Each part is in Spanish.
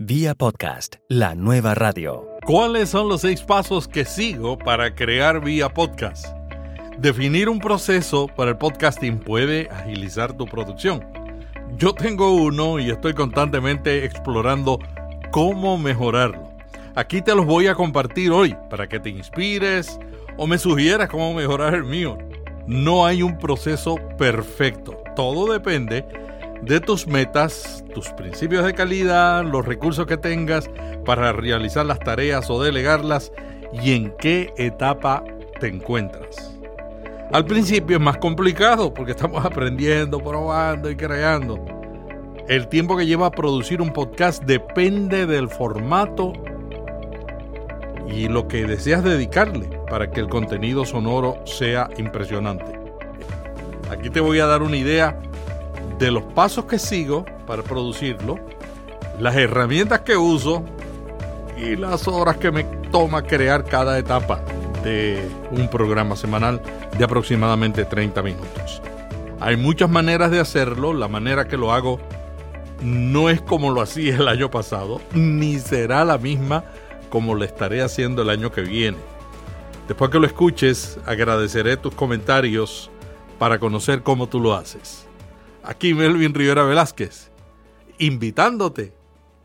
Vía podcast, la nueva radio. ¿Cuáles son los seis pasos que sigo para crear vía podcast? Definir un proceso para el podcasting puede agilizar tu producción. Yo tengo uno y estoy constantemente explorando cómo mejorarlo. Aquí te los voy a compartir hoy para que te inspires o me sugieras cómo mejorar el mío. No hay un proceso perfecto. Todo depende de tus metas, tus principios de calidad, los recursos que tengas para realizar las tareas o delegarlas y en qué etapa te encuentras. Al principio es más complicado porque estamos aprendiendo, probando y creando. El tiempo que lleva a producir un podcast depende del formato y lo que deseas dedicarle para que el contenido sonoro sea impresionante. Aquí te voy a dar una idea de los pasos que sigo para producirlo, las herramientas que uso y las horas que me toma crear cada etapa de un programa semanal de aproximadamente 30 minutos. Hay muchas maneras de hacerlo, la manera que lo hago no es como lo hacía el año pasado, ni será la misma como lo estaré haciendo el año que viene. Después que lo escuches, agradeceré tus comentarios para conocer cómo tú lo haces. Aquí Melvin Rivera Velázquez, invitándote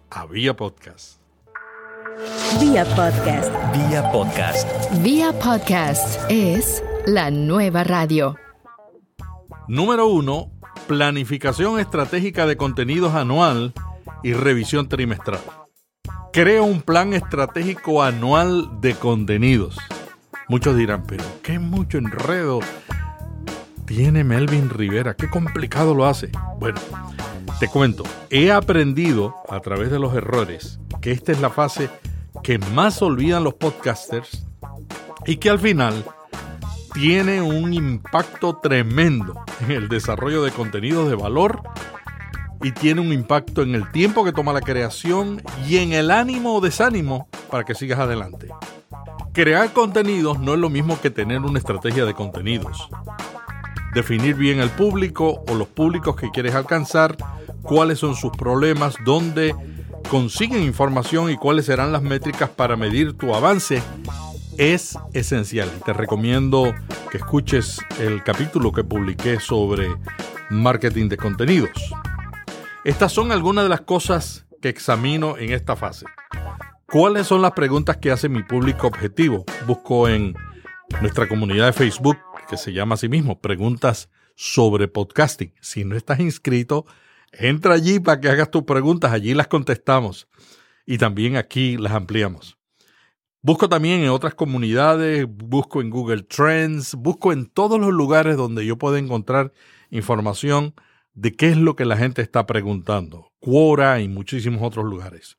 a Vía Podcast. Vía Podcast. Vía podcast. Vía Podcast es la nueva radio. Número 1. Planificación estratégica de contenidos anual y revisión trimestral. Crea un plan estratégico anual de contenidos. Muchos dirán, pero qué mucho enredo tiene Melvin Rivera? Qué complicado lo hace. Bueno, te cuento, he aprendido a través de los errores que esta es la fase que más olvidan los podcasters y que al final tiene un impacto tremendo en el desarrollo de contenidos de valor y tiene un impacto en el tiempo que toma la creación y en el ánimo o desánimo para que sigas adelante. Crear contenidos no es lo mismo que tener una estrategia de contenidos definir bien el público o los públicos que quieres alcanzar, cuáles son sus problemas, dónde consiguen información y cuáles serán las métricas para medir tu avance es esencial. Te recomiendo que escuches el capítulo que publiqué sobre marketing de contenidos. Estas son algunas de las cosas que examino en esta fase. ¿Cuáles son las preguntas que hace mi público objetivo? Busco en nuestra comunidad de Facebook que se llama a sí mismo Preguntas sobre Podcasting. Si no estás inscrito, entra allí para que hagas tus preguntas, allí las contestamos y también aquí las ampliamos. Busco también en otras comunidades, busco en Google Trends, busco en todos los lugares donde yo pueda encontrar información de qué es lo que la gente está preguntando. Quora y muchísimos otros lugares.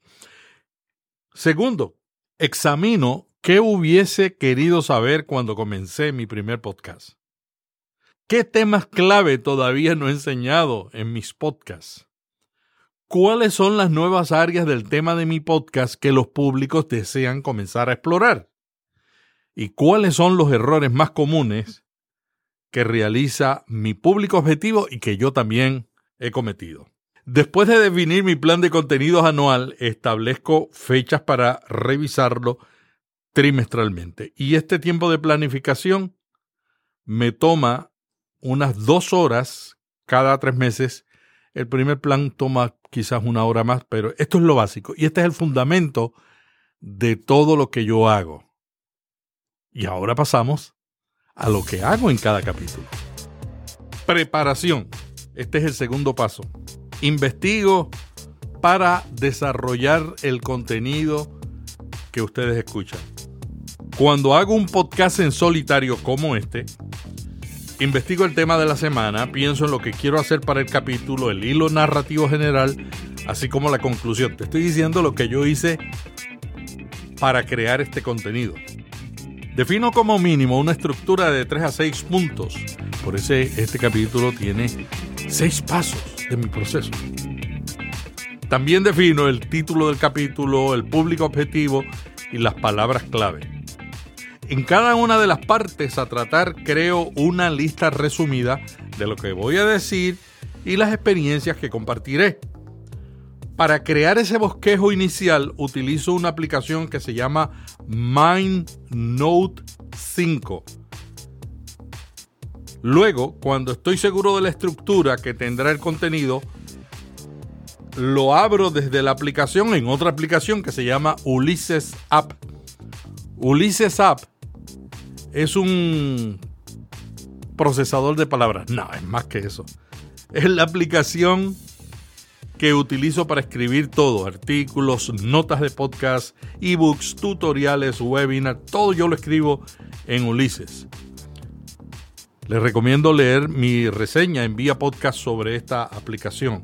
Segundo, examino ¿Qué hubiese querido saber cuando comencé mi primer podcast? ¿Qué temas clave todavía no he enseñado en mis podcasts? ¿Cuáles son las nuevas áreas del tema de mi podcast que los públicos desean comenzar a explorar? ¿Y cuáles son los errores más comunes que realiza mi público objetivo y que yo también he cometido? Después de definir mi plan de contenidos anual, establezco fechas para revisarlo trimestralmente. Y este tiempo de planificación me toma unas dos horas cada tres meses. El primer plan toma quizás una hora más, pero esto es lo básico. Y este es el fundamento de todo lo que yo hago. Y ahora pasamos a lo que hago en cada capítulo. Preparación. Este es el segundo paso. Investigo para desarrollar el contenido que ustedes escuchan. Cuando hago un podcast en solitario como este, investigo el tema de la semana, pienso en lo que quiero hacer para el capítulo, el hilo narrativo general, así como la conclusión. Te estoy diciendo lo que yo hice para crear este contenido. Defino como mínimo una estructura de 3 a 6 puntos. Por eso este capítulo tiene 6 pasos de mi proceso. También defino el título del capítulo, el público objetivo y las palabras clave. En cada una de las partes a tratar creo una lista resumida de lo que voy a decir y las experiencias que compartiré. Para crear ese bosquejo inicial utilizo una aplicación que se llama MindNote 5. Luego, cuando estoy seguro de la estructura que tendrá el contenido, lo abro desde la aplicación en otra aplicación que se llama Ulises App. Ulises App es un procesador de palabras. No, es más que eso. Es la aplicación que utilizo para escribir todo, artículos, notas de podcast, ebooks, tutoriales, webinars, todo yo lo escribo en Ulises. Les recomiendo leer mi reseña en vía podcast sobre esta aplicación.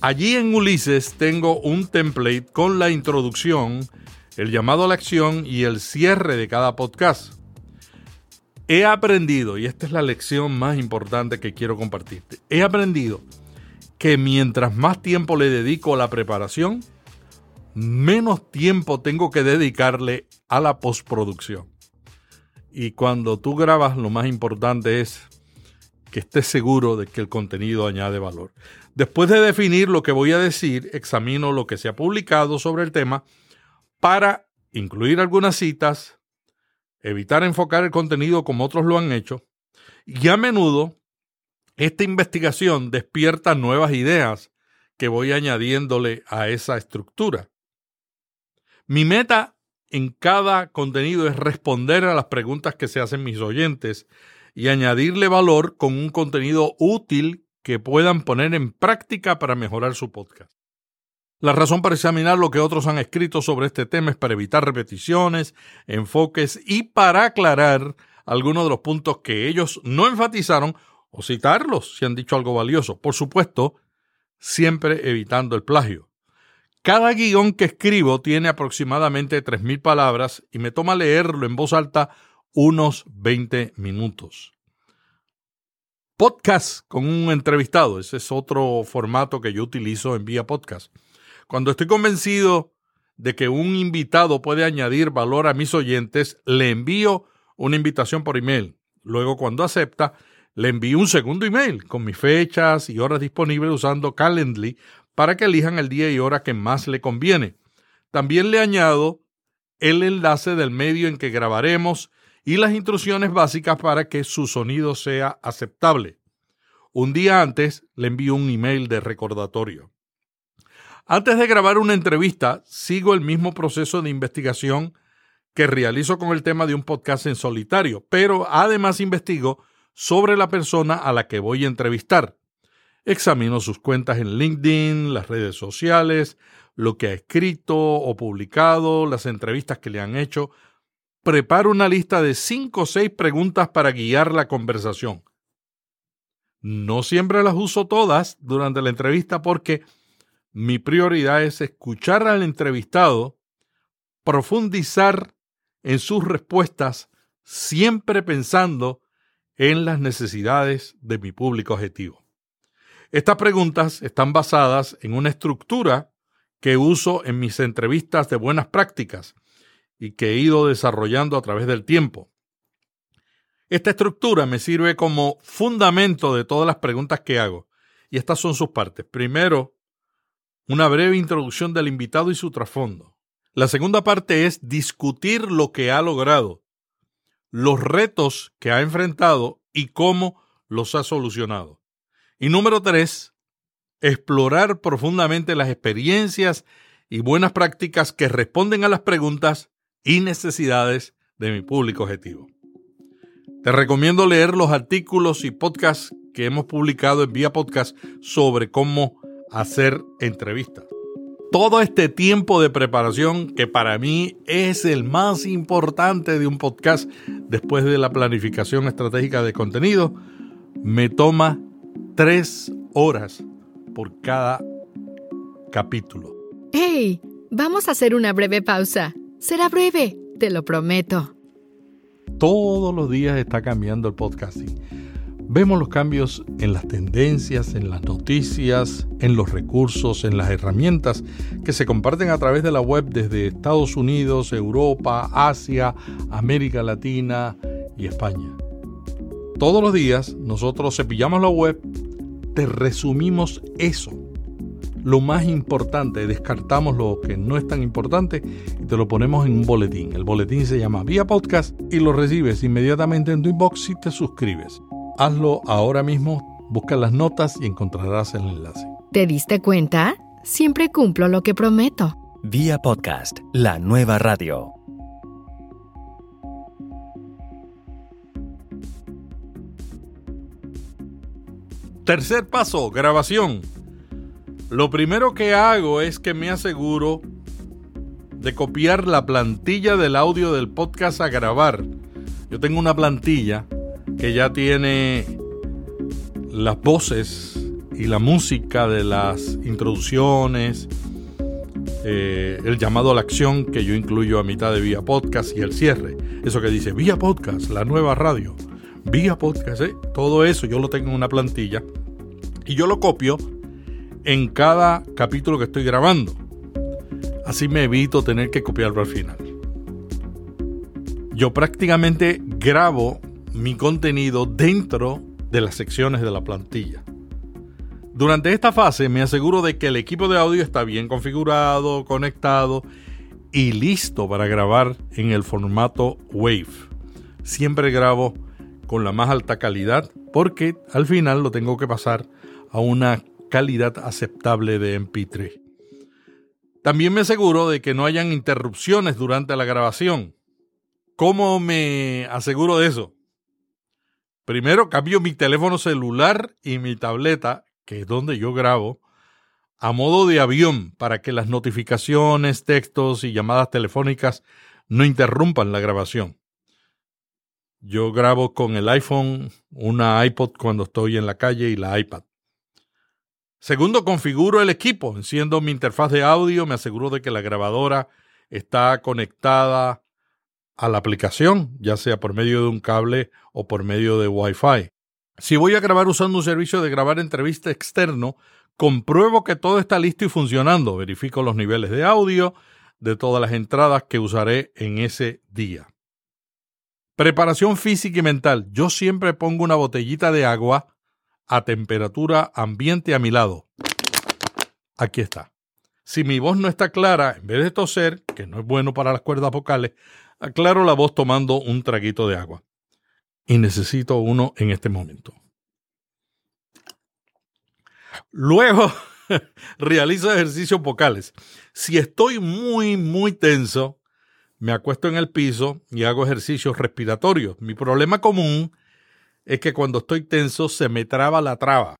Allí en Ulises tengo un template con la introducción, el llamado a la acción y el cierre de cada podcast. He aprendido, y esta es la lección más importante que quiero compartirte, he aprendido que mientras más tiempo le dedico a la preparación, menos tiempo tengo que dedicarle a la postproducción. Y cuando tú grabas, lo más importante es que estés seguro de que el contenido añade valor. Después de definir lo que voy a decir, examino lo que se ha publicado sobre el tema para incluir algunas citas, evitar enfocar el contenido como otros lo han hecho, y a menudo esta investigación despierta nuevas ideas que voy añadiéndole a esa estructura. Mi meta en cada contenido es responder a las preguntas que se hacen mis oyentes y añadirle valor con un contenido útil que puedan poner en práctica para mejorar su podcast. La razón para examinar lo que otros han escrito sobre este tema es para evitar repeticiones, enfoques y para aclarar algunos de los puntos que ellos no enfatizaron o citarlos si han dicho algo valioso. Por supuesto, siempre evitando el plagio. Cada guion que escribo tiene aproximadamente 3.000 palabras y me toma leerlo en voz alta unos 20 minutos. Podcast con un entrevistado, ese es otro formato que yo utilizo en vía podcast. Cuando estoy convencido de que un invitado puede añadir valor a mis oyentes, le envío una invitación por email. Luego, cuando acepta, le envío un segundo email con mis fechas y horas disponibles usando Calendly para que elijan el día y hora que más le conviene. También le añado el enlace del medio en que grabaremos y las instrucciones básicas para que su sonido sea aceptable. Un día antes le envío un email de recordatorio. Antes de grabar una entrevista, sigo el mismo proceso de investigación que realizo con el tema de un podcast en solitario, pero además investigo sobre la persona a la que voy a entrevistar. Examino sus cuentas en LinkedIn, las redes sociales, lo que ha escrito o publicado, las entrevistas que le han hecho. Preparo una lista de cinco o seis preguntas para guiar la conversación. No siempre las uso todas durante la entrevista porque mi prioridad es escuchar al entrevistado, profundizar en sus respuestas, siempre pensando en las necesidades de mi público objetivo. Estas preguntas están basadas en una estructura que uso en mis entrevistas de buenas prácticas y que he ido desarrollando a través del tiempo. Esta estructura me sirve como fundamento de todas las preguntas que hago, y estas son sus partes. Primero, una breve introducción del invitado y su trasfondo. La segunda parte es discutir lo que ha logrado los retos que ha enfrentado y cómo los ha solucionado. Y número tres, explorar profundamente las experiencias y buenas prácticas que responden a las preguntas y necesidades de mi público objetivo. Te recomiendo leer los artículos y podcasts que hemos publicado en vía podcast sobre cómo hacer entrevistas todo este tiempo de preparación que para mí es el más importante de un podcast después de la planificación estratégica de contenido, me toma tres horas por cada capítulo. ¡Hey! Vamos a hacer una breve pausa. Será breve, te lo prometo. Todos los días está cambiando el podcasting Vemos los cambios en las tendencias, en las noticias, en los recursos, en las herramientas que se comparten a través de la web desde Estados Unidos, Europa, Asia, América Latina y España. Todos los días nosotros cepillamos la web, te resumimos eso, lo más importante, descartamos lo que no es tan importante y te lo ponemos en un boletín. El boletín se llama Vía Podcast y lo recibes inmediatamente en tu inbox si te suscribes. Hazlo ahora mismo, busca las notas y encontrarás el enlace. ¿Te diste cuenta? Siempre cumplo lo que prometo. Vía Podcast, la nueva radio. Tercer paso, grabación. Lo primero que hago es que me aseguro de copiar la plantilla del audio del podcast a grabar. Yo tengo una plantilla que ya tiene las voces y la música de las introducciones, eh, el llamado a la acción que yo incluyo a mitad de Vía Podcast y el cierre. Eso que dice Vía Podcast, la nueva radio vía podcast, ¿eh? todo eso yo lo tengo en una plantilla y yo lo copio en cada capítulo que estoy grabando. Así me evito tener que copiarlo al final. Yo prácticamente grabo mi contenido dentro de las secciones de la plantilla. Durante esta fase me aseguro de que el equipo de audio está bien configurado, conectado y listo para grabar en el formato WAVE. Siempre grabo con la más alta calidad porque al final lo tengo que pasar a una calidad aceptable de MP3. También me aseguro de que no hayan interrupciones durante la grabación. ¿Cómo me aseguro de eso? Primero cambio mi teléfono celular y mi tableta, que es donde yo grabo, a modo de avión para que las notificaciones, textos y llamadas telefónicas no interrumpan la grabación. Yo grabo con el iPhone, una iPod cuando estoy en la calle y la iPad. Segundo, configuro el equipo. Enciendo mi interfaz de audio, me aseguro de que la grabadora está conectada a la aplicación, ya sea por medio de un cable o por medio de Wi-Fi. Si voy a grabar usando un servicio de grabar entrevista externo, compruebo que todo está listo y funcionando. Verifico los niveles de audio de todas las entradas que usaré en ese día. Preparación física y mental. Yo siempre pongo una botellita de agua a temperatura ambiente a mi lado. Aquí está. Si mi voz no está clara, en vez de toser, que no es bueno para las cuerdas vocales, aclaro la voz tomando un traguito de agua. Y necesito uno en este momento. Luego realizo ejercicios vocales. Si estoy muy, muy tenso, me acuesto en el piso y hago ejercicios respiratorios. Mi problema común es que cuando estoy tenso se me traba la traba.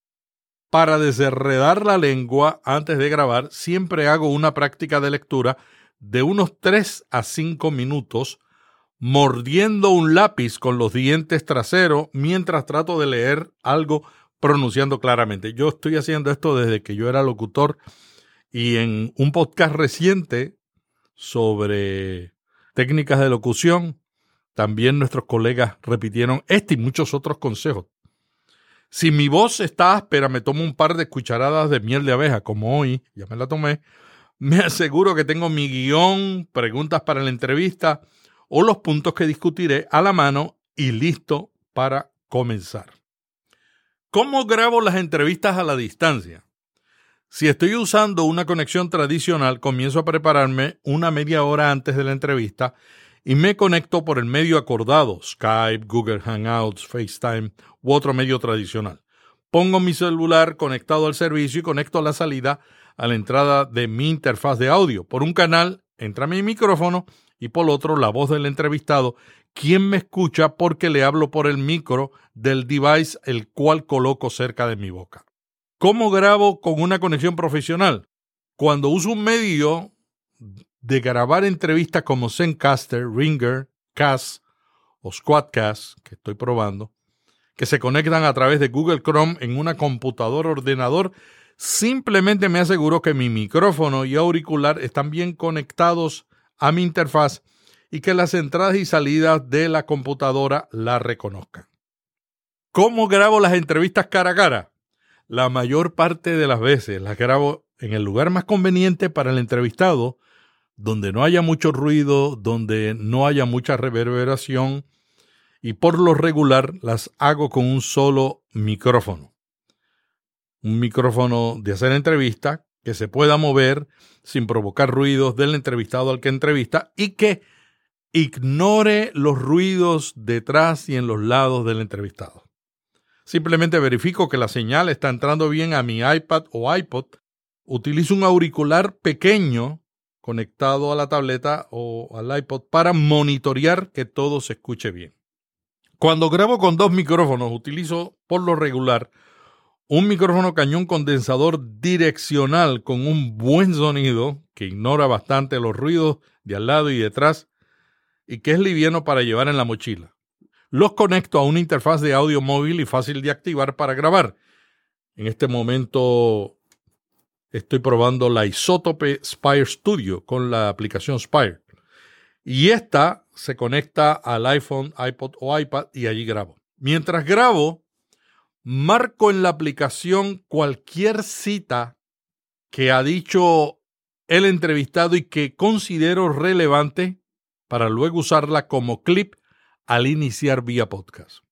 Para desenredar la lengua antes de grabar, siempre hago una práctica de lectura de unos 3 a 5 minutos, mordiendo un lápiz con los dientes traseros mientras trato de leer algo pronunciando claramente. Yo estoy haciendo esto desde que yo era locutor y en un podcast reciente sobre técnicas de locución, también nuestros colegas repitieron este y muchos otros consejos. Si mi voz está áspera, me tomo un par de cucharadas de miel de abeja, como hoy, ya me la tomé, me aseguro que tengo mi guion, preguntas para la entrevista o los puntos que discutiré a la mano y listo para comenzar. ¿Cómo grabo las entrevistas a la distancia? Si estoy usando una conexión tradicional, comienzo a prepararme una media hora antes de la entrevista y me conecto por el medio acordado, Skype, Google Hangouts, FaceTime u otro medio tradicional. Pongo mi celular conectado al servicio y conecto la salida a la entrada de mi interfaz de audio. Por un canal entra mi micrófono y por otro la voz del entrevistado, quien me escucha porque le hablo por el micro del device el cual coloco cerca de mi boca. ¿Cómo grabo con una conexión profesional? Cuando uso un medio de grabar entrevistas como Zencaster, Ringer, Cass o Squadcast, que estoy probando, que se conectan a través de Google Chrome en una computadora ordenador, simplemente me aseguro que mi micrófono y auricular están bien conectados a mi interfaz y que las entradas y salidas de la computadora la reconozcan. ¿Cómo grabo las entrevistas cara a cara? la mayor parte de las veces las grabo en el lugar más conveniente para el entrevistado, donde no haya mucho ruido, donde no haya mucha reverberación, y por lo regular las hago con un solo micrófono. Un micrófono de hacer entrevista que se pueda mover sin provocar ruidos del entrevistado al que entrevista y que ignore los ruidos detrás y en los lados del entrevistado. Simplemente verifico que la señal está entrando bien a mi iPad o iPod. Utilizo un auricular pequeño conectado a la tableta o al iPod para monitorear que todo se escuche bien. Cuando grabo con dos micrófonos, utilizo por lo regular un micrófono cañón condensador direccional con un buen sonido que ignora bastante los ruidos de al lado y detrás y que es liviano para llevar en la mochila. Los conecto a una interfaz de audio móvil y fácil de activar para grabar. En este momento estoy probando la Isotope Spire Studio con la aplicación Spire. Y esta se conecta al iPhone, iPod o iPad y allí grabo. Mientras grabo, marco en la aplicación cualquier cita que ha dicho el entrevistado y que considero relevante para luego usarla como clip al iniciar vía podcast.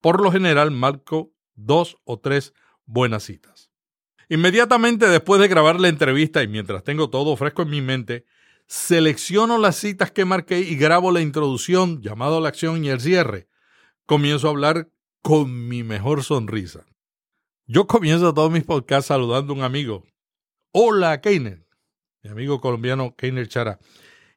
Por lo general marco dos o tres buenas citas. Inmediatamente después de grabar la entrevista y mientras tengo todo fresco en mi mente, selecciono las citas que marqué y grabo la introducción, llamado a la acción y el cierre. Comienzo a hablar con mi mejor sonrisa. Yo comienzo todos mis podcasts saludando a un amigo. Hola, Keiner. Mi amigo colombiano Keiner Chara.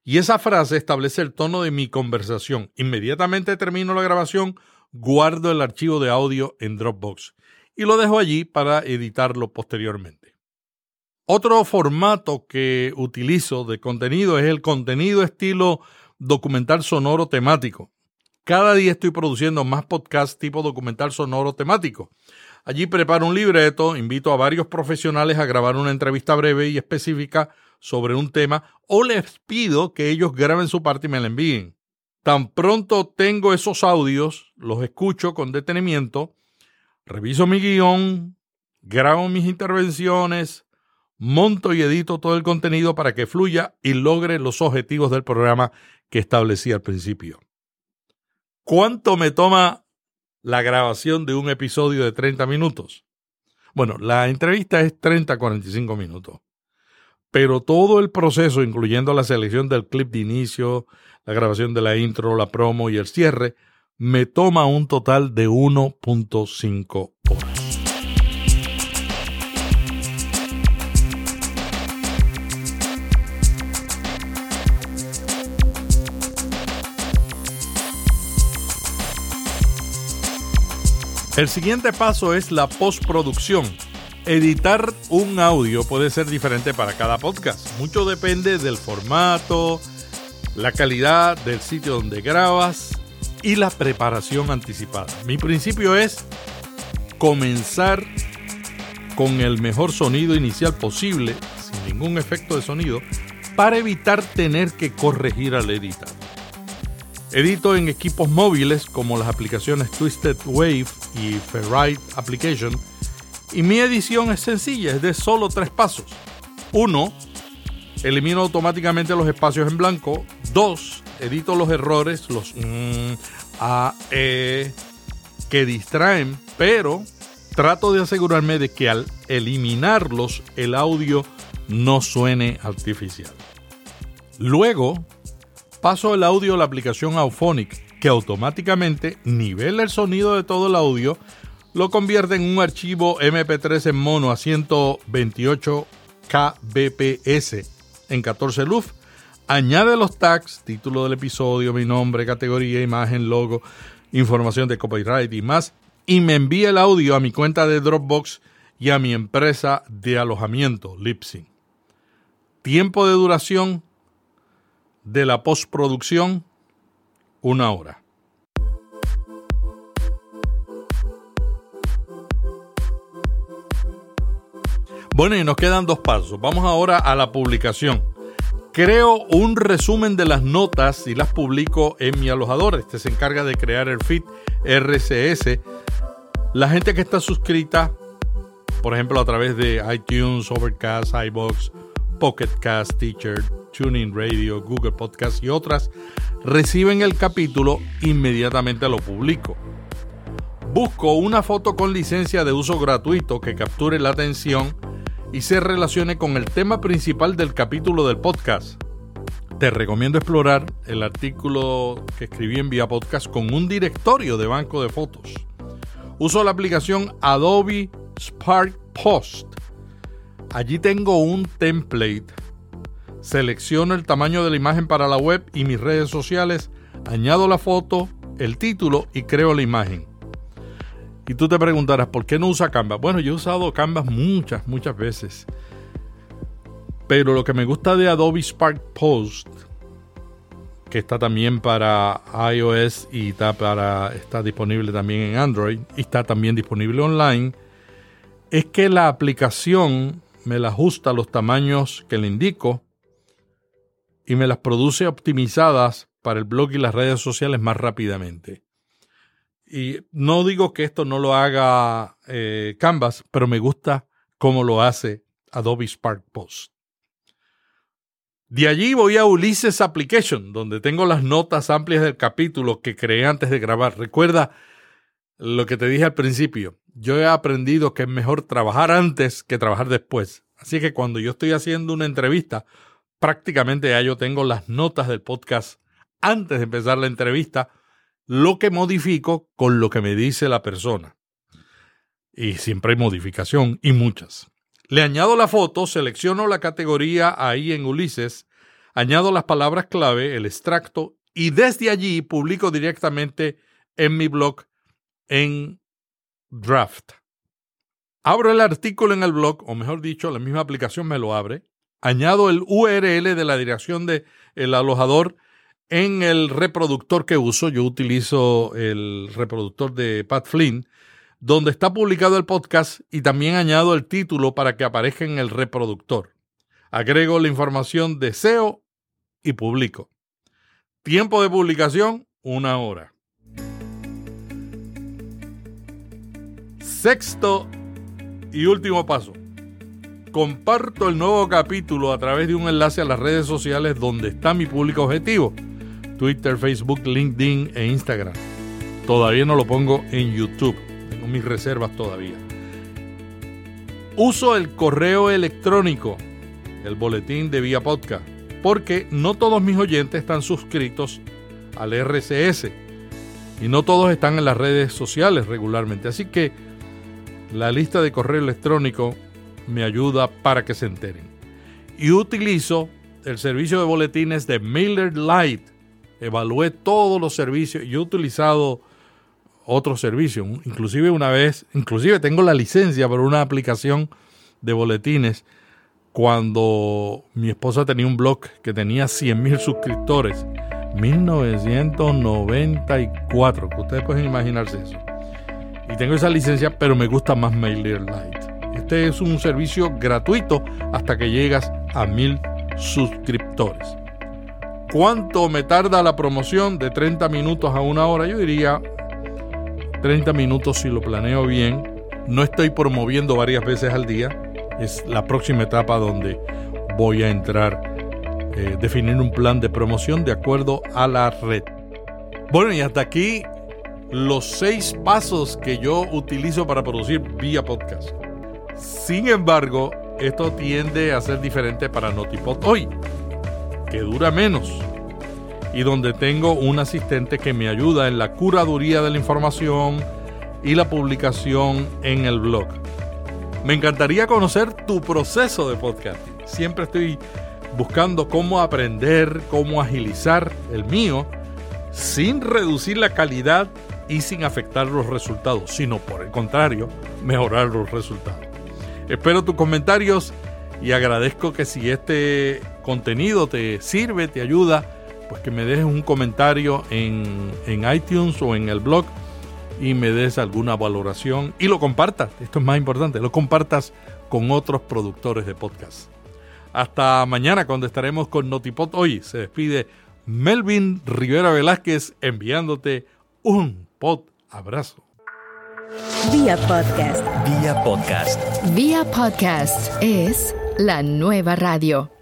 Y esa frase establece el tono de mi conversación. Inmediatamente termino la grabación, guardo el archivo de audio en Dropbox y lo dejo allí para editarlo posteriormente. Otro formato que utilizo de contenido es el contenido estilo documental sonoro temático. Cada día estoy produciendo más podcasts tipo documental sonoro temático. Allí preparo un libreto, invito a varios profesionales a grabar una entrevista breve y específica sobre un tema o les pido que ellos graben su parte y me la envíen. Tan pronto tengo esos audios, los escucho con detenimiento, reviso mi guion, grabo mis intervenciones, monto y edito todo el contenido para que fluya y logre los objetivos del programa que establecí al principio. ¿Cuánto me toma la grabación de un episodio de 30 minutos? Bueno, la entrevista es 30 a 45 minutos pero todo el proceso, incluyendo la selección del clip de inicio, la grabación de la intro, la promo y el cierre, me toma un total de 1.5 horas. El siguiente paso es la postproducción Editar un audio puede ser diferente para cada podcast. Mucho depende del formato, la calidad del sitio donde grabas y la preparación anticipada. Mi principio es comenzar con el mejor sonido inicial posible, sin ningún efecto de sonido, para evitar tener que corregir al editar. Edito en equipos móviles como las aplicaciones Twisted Wave y Ferrite Application y mi edición es sencilla, es de solo tres pasos. Uno, elimino automáticamente los espacios en blanco. Dos, edito los errores, los mm, a, e, que distraen, pero trato de asegurarme de que al eliminarlos el audio no suene artificial. Luego, paso el audio a la aplicación Auphonic, que automáticamente nivela el sonido de todo el audio lo convierte en un archivo MP3 en mono a 128 kbps en 14 LUF. Añade los tags, título del episodio, mi nombre, categoría, imagen, logo, información de copyright y más, y me envía el audio a mi cuenta de Dropbox y a mi empresa de alojamiento, Lipsyn. Tiempo de duración de la postproducción, una hora. Bueno, y nos quedan dos pasos. Vamos ahora a la publicación. Creo un resumen de las notas y las publico en mi alojador. Este se encarga de crear el feed RCS. La gente que está suscrita, por ejemplo, a través de iTunes, Overcast, iBox, Pocket Cast, Teacher, Tuning Radio, Google Podcast y otras, reciben el capítulo, inmediatamente lo publico. Busco una foto con licencia de uso gratuito que capture la atención y se relacione con el tema principal del capítulo del podcast. Te recomiendo explorar el artículo que escribí en Vía Podcast con un directorio de banco de fotos. Uso la aplicación Adobe Spark Post. Allí tengo un template. Selecciono el tamaño de la imagen para la web y mis redes sociales, añado la foto, el título y creo la imagen. Y tú te preguntarás, ¿por qué no usa Canva? Bueno, yo he usado Canva muchas, muchas veces. Pero lo que me gusta de Adobe Spark Post, que está también para iOS y está, para, está disponible también en Android y está también disponible online, es que la aplicación me la ajusta a los tamaños que le indico y me las produce optimizadas para el blog y las redes sociales más rápidamente. Y no digo que esto no lo haga eh, Canvas, pero me gusta cómo lo hace Adobe Spark Post. De allí voy a Ulysses Application, donde tengo las notas amplias del capítulo que creé antes de grabar. Recuerda lo que te dije al principio. Yo he aprendido que es mejor trabajar antes que trabajar después. Así que cuando yo estoy haciendo una entrevista, prácticamente ya yo tengo las notas del podcast antes de empezar la entrevista, lo que modifico con lo que me dice la persona. Y siempre hay modificación y muchas. Le añado la foto, selecciono la categoría ahí en Ulises, añado las palabras clave, el extracto, y desde allí publico directamente en mi blog en Draft. Abro el artículo en el blog, o mejor dicho, la misma aplicación me lo abre. Añado el URL de la dirección del el alojador en el reproductor que uso. Yo utilizo el reproductor de Pat Flynn donde está publicado el podcast y también añado el título para que aparezca en el reproductor. Agrego la información de SEO y publico. Tiempo de publicación, una hora. Sexto y último paso. Comparto el nuevo capítulo a través de un enlace a las redes sociales donde está mi público objetivo. Twitter, Facebook, LinkedIn e Instagram. Todavía no lo pongo en YouTube mis reservas todavía. Uso el correo electrónico, el boletín de Vía Podcast, porque no todos mis oyentes están suscritos al RCS y no todos están en las redes sociales regularmente. Así que la lista de correo electrónico me ayuda para que se enteren. Y utilizo el servicio de boletines de Mailer Lite. Evalué todos los servicios y he utilizado otro servicio. Inclusive una vez, inclusive tengo la licencia para una aplicación de boletines cuando mi esposa tenía un blog que tenía 100 mil suscriptores. 1994, que ustedes pueden imaginarse eso. Y tengo esa licencia, pero me gusta más MailerLite. Este es un servicio gratuito hasta que llegas a mil suscriptores. ¿Cuánto me tarda la promoción? De 30 minutos a una hora. Yo diría 30 minutos si lo planeo bien. No estoy promoviendo varias veces al día. Es la próxima etapa donde voy a entrar, eh, definir un plan de promoción de acuerdo a la red. Bueno, y hasta aquí los seis pasos que yo utilizo para producir vía podcast. Sin embargo, esto tiende a ser diferente para Notipod hoy, que dura menos y donde tengo un asistente que me ayuda en la curaduría de la información y la publicación en el blog. Me encantaría conocer tu proceso de podcasting. Siempre estoy buscando cómo aprender, cómo agilizar el mío sin reducir la calidad y sin afectar los resultados, sino por el contrario, mejorar los resultados. Espero tus comentarios y agradezco que si este contenido te sirve, te ayuda, pues que me dejes un comentario en, iTunes o en el blog y me des alguna valoración y lo compartas. Esto es más importante, lo compartas con otros productores de podcast. Hasta mañana cuando estaremos con Notipod. Hoy se despide Melvin Rivera Velázquez enviándote un pod abrazo. Vía podcast. Vía podcast. Vía podcast es la nueva radio.